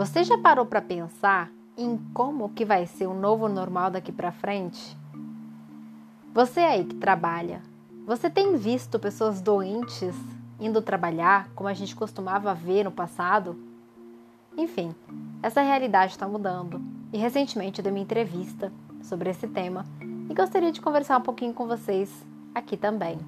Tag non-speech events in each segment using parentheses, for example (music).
Você já parou para pensar em como que vai ser o novo normal daqui para frente? Você aí que trabalha, você tem visto pessoas doentes indo trabalhar como a gente costumava ver no passado? Enfim, essa realidade está mudando e recentemente eu dei uma entrevista sobre esse tema e gostaria de conversar um pouquinho com vocês aqui também.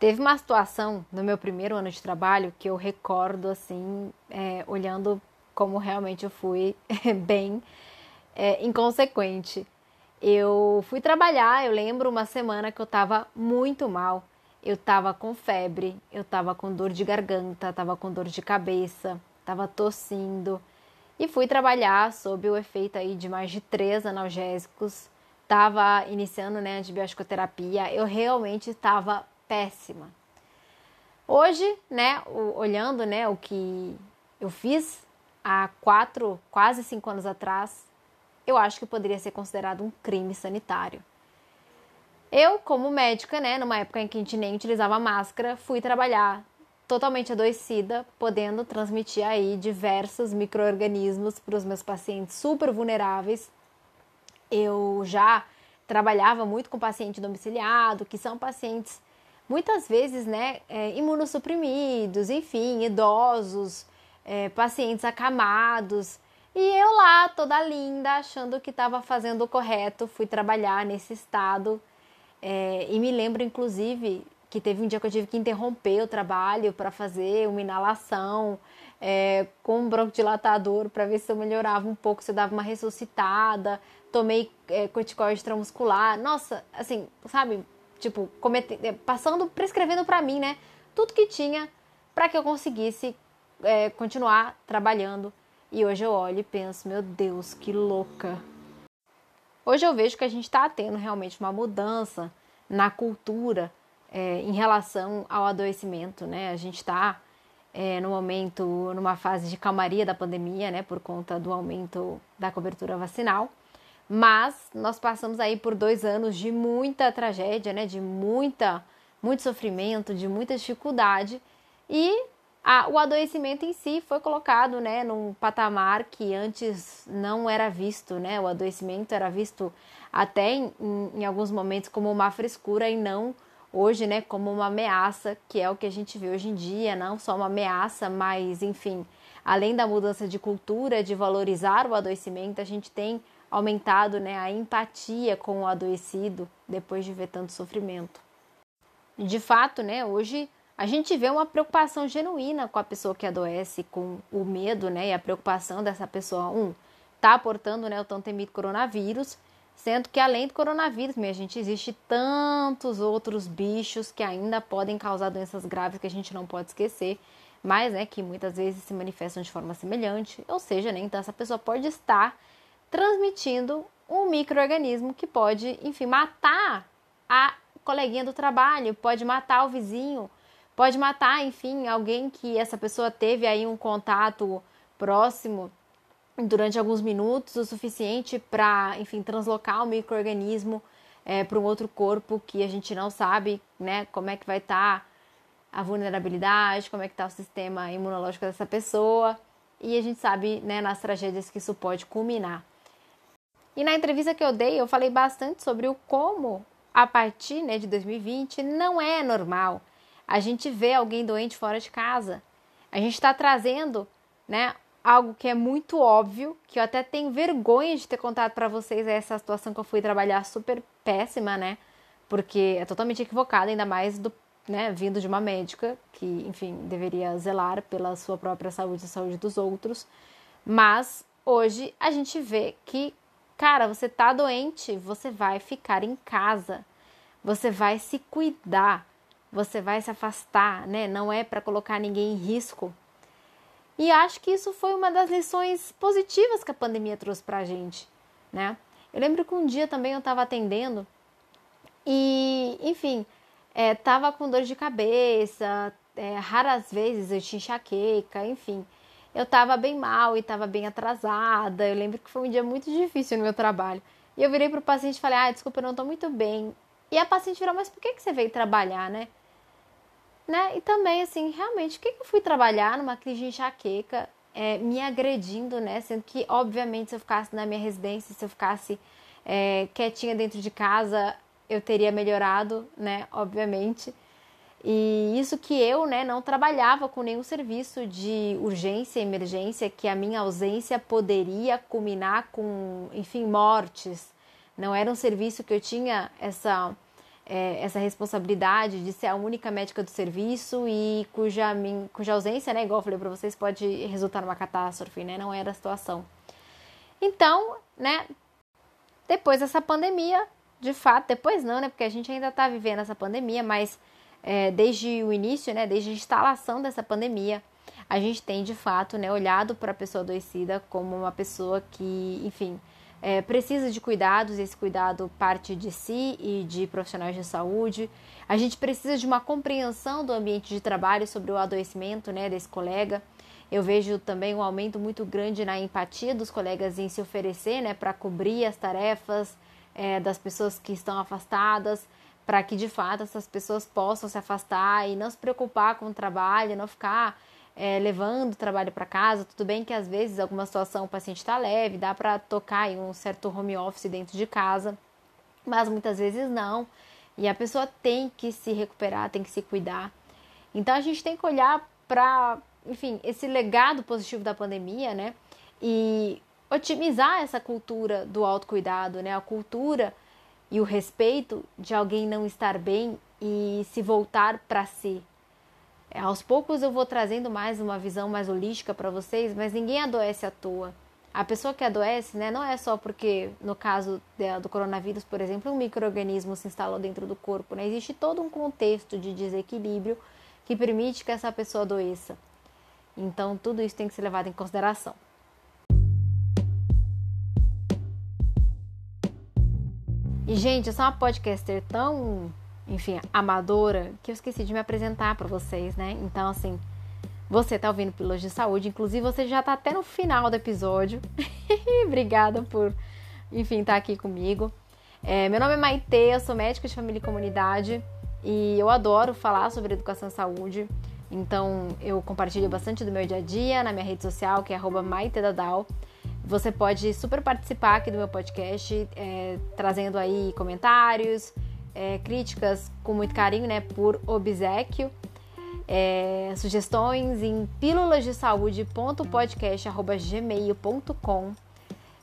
Teve uma situação no meu primeiro ano de trabalho que eu recordo assim, é, olhando como realmente eu fui (laughs) bem é, inconsequente. Eu fui trabalhar, eu lembro uma semana que eu tava muito mal. Eu tava com febre, eu tava com dor de garganta, tava com dor de cabeça, tava tossindo. E fui trabalhar sob o efeito aí de mais de três analgésicos. Tava iniciando né, antibiótico-terapia. Eu realmente estava péssima. Hoje, né, olhando, né, o que eu fiz há quatro, quase cinco anos atrás, eu acho que poderia ser considerado um crime sanitário. Eu, como médica, né, numa época em que a gente nem utilizava máscara, fui trabalhar totalmente adoecida, podendo transmitir aí diversos micro-organismos para os meus pacientes super vulneráveis. Eu já trabalhava muito com paciente domiciliado, que são pacientes muitas vezes, né, é, imunossuprimidos, enfim, idosos, é, pacientes acamados. E eu lá, toda linda, achando que estava fazendo o correto, fui trabalhar nesse estado. É, e me lembro, inclusive, que teve um dia que eu tive que interromper o trabalho para fazer uma inalação é, com um broncodilatador para ver se eu melhorava um pouco, se eu dava uma ressuscitada. Tomei é, corticoide intramuscular. Nossa, assim, sabe? Tipo, é, passando, prescrevendo para mim, né, tudo que tinha para que eu conseguisse é, continuar trabalhando. E hoje eu olho e penso, meu Deus, que louca. Hoje eu vejo que a gente está tendo realmente uma mudança na cultura é, em relação ao adoecimento, né? A gente está é, no momento, numa fase de calmaria da pandemia, né? Por conta do aumento da cobertura vacinal. Mas nós passamos aí por dois anos de muita tragédia, né? De muita, muito sofrimento, de muita dificuldade. E a, o adoecimento em si foi colocado, né, num patamar que antes não era visto, né? O adoecimento era visto até em, em, em alguns momentos como uma frescura e não hoje, né, como uma ameaça, que é o que a gente vê hoje em dia, não só uma ameaça, mas enfim, além da mudança de cultura, de valorizar o adoecimento, a gente tem aumentado né, a empatia com o adoecido depois de ver tanto sofrimento. De fato, né, hoje a gente vê uma preocupação genuína com a pessoa que adoece, com o medo né, e a preocupação dessa pessoa, um, tá portando né, o tão temido coronavírus, sendo que além do coronavírus, minha gente, existe tantos outros bichos que ainda podem causar doenças graves que a gente não pode esquecer, mas né, que muitas vezes se manifestam de forma semelhante, ou seja, né, então essa pessoa pode estar transmitindo um microorganismo que pode, enfim, matar a coleguinha do trabalho, pode matar o vizinho, pode matar, enfim, alguém que essa pessoa teve aí um contato próximo durante alguns minutos, o suficiente para, enfim, translocar o microorganismo é, para um outro corpo que a gente não sabe, né, como é que vai estar tá a vulnerabilidade, como é que está o sistema imunológico dessa pessoa, e a gente sabe, né, nas tragédias que isso pode culminar. E na entrevista que eu dei, eu falei bastante sobre o como, a partir né, de 2020, não é normal a gente ver alguém doente fora de casa. A gente está trazendo né, algo que é muito óbvio, que eu até tenho vergonha de ter contado para vocês essa situação que eu fui trabalhar super péssima, né? Porque é totalmente equivocada, ainda mais do, né, vindo de uma médica que, enfim, deveria zelar pela sua própria saúde e saúde dos outros. Mas hoje a gente vê que Cara, você tá doente, você vai ficar em casa. Você vai se cuidar. Você vai se afastar, né? Não é para colocar ninguém em risco. E acho que isso foi uma das lições positivas que a pandemia trouxe pra gente, né? Eu lembro que um dia também eu estava atendendo e, enfim, é, tava com dor de cabeça, é, raras vezes eu tinha enxaqueca, enfim eu estava bem mal e estava bem atrasada. Eu lembro que foi um dia muito difícil no meu trabalho. E eu virei para o paciente e falei: Ah, desculpa, eu não estou muito bem. E a paciente virou, mas por que, que você veio trabalhar, né? né? E também, assim, realmente, o que, que eu fui trabalhar numa crise de enxaqueca, é, me agredindo, né? Sendo que, obviamente, se eu ficasse na minha residência, se eu ficasse é, quietinha dentro de casa, eu teria melhorado, né? Obviamente. E isso que eu, né, não trabalhava com nenhum serviço de urgência e emergência, que a minha ausência poderia culminar com, enfim, mortes. Não era um serviço que eu tinha essa, é, essa responsabilidade de ser a única médica do serviço e cuja, cuja ausência, né, igual eu falei para vocês, pode resultar numa catástrofe, né? Não era a situação. Então, né, depois dessa pandemia, de fato, depois não, né, porque a gente ainda está vivendo essa pandemia, mas é, desde o início, né, desde a instalação dessa pandemia, a gente tem de fato né, olhado para a pessoa adoecida como uma pessoa que, enfim, é, precisa de cuidados, e esse cuidado parte de si e de profissionais de saúde. A gente precisa de uma compreensão do ambiente de trabalho sobre o adoecimento né, desse colega. Eu vejo também um aumento muito grande na empatia dos colegas em se oferecer né, para cobrir as tarefas é, das pessoas que estão afastadas para que de fato essas pessoas possam se afastar e não se preocupar com o trabalho, não ficar é, levando o trabalho para casa. Tudo bem que às vezes alguma situação o paciente está leve, dá para tocar em um certo home office dentro de casa, mas muitas vezes não. E a pessoa tem que se recuperar, tem que se cuidar. Então a gente tem que olhar para, enfim, esse legado positivo da pandemia, né? E otimizar essa cultura do autocuidado, né? A cultura e o respeito de alguém não estar bem e se voltar para si. É, aos poucos eu vou trazendo mais uma visão mais holística para vocês, mas ninguém adoece à toa. A pessoa que adoece, né, não é só porque, no caso do coronavírus, por exemplo, um microorganismo se instalou dentro do corpo, né? Existe todo um contexto de desequilíbrio que permite que essa pessoa adoeça. Então, tudo isso tem que ser levado em consideração. E, gente, eu sou uma podcaster tão, enfim, amadora, que eu esqueci de me apresentar para vocês, né? Então, assim, você tá ouvindo Pílulas de Saúde, inclusive você já tá até no final do episódio. (laughs) Obrigada por, enfim, estar tá aqui comigo. É, meu nome é Maite, eu sou médica de família e comunidade e eu adoro falar sobre educação e saúde. Então, eu compartilho bastante do meu dia a dia na minha rede social, que é maitedadal. Você pode super participar aqui do meu podcast, é, trazendo aí comentários, é, críticas com muito carinho, né, por obsequio. É, sugestões em pílulasdesaude.podcast.gmail.com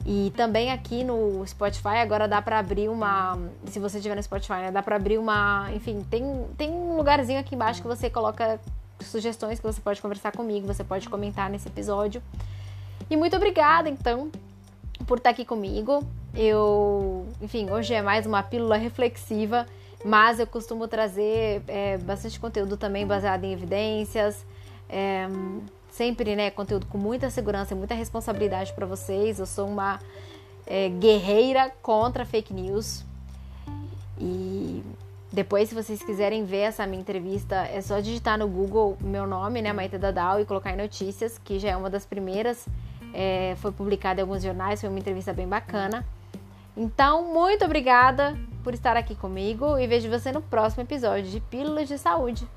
e também aqui no Spotify agora dá para abrir uma, se você estiver no Spotify, né, dá para abrir uma, enfim, tem, tem um lugarzinho aqui embaixo que você coloca sugestões que você pode conversar comigo, você pode comentar nesse episódio. E muito obrigada, então, por estar aqui comigo. Eu, enfim, hoje é mais uma pílula reflexiva, mas eu costumo trazer é, bastante conteúdo também baseado em evidências. É, sempre, né, conteúdo com muita segurança e muita responsabilidade para vocês. Eu sou uma é, guerreira contra fake news. E depois, se vocês quiserem ver essa minha entrevista, é só digitar no Google meu nome, né, Maite Dadal, e colocar em notícias, que já é uma das primeiras é, foi publicada em alguns jornais, foi uma entrevista bem bacana. Então, muito obrigada por estar aqui comigo e vejo você no próximo episódio de Pílulas de Saúde.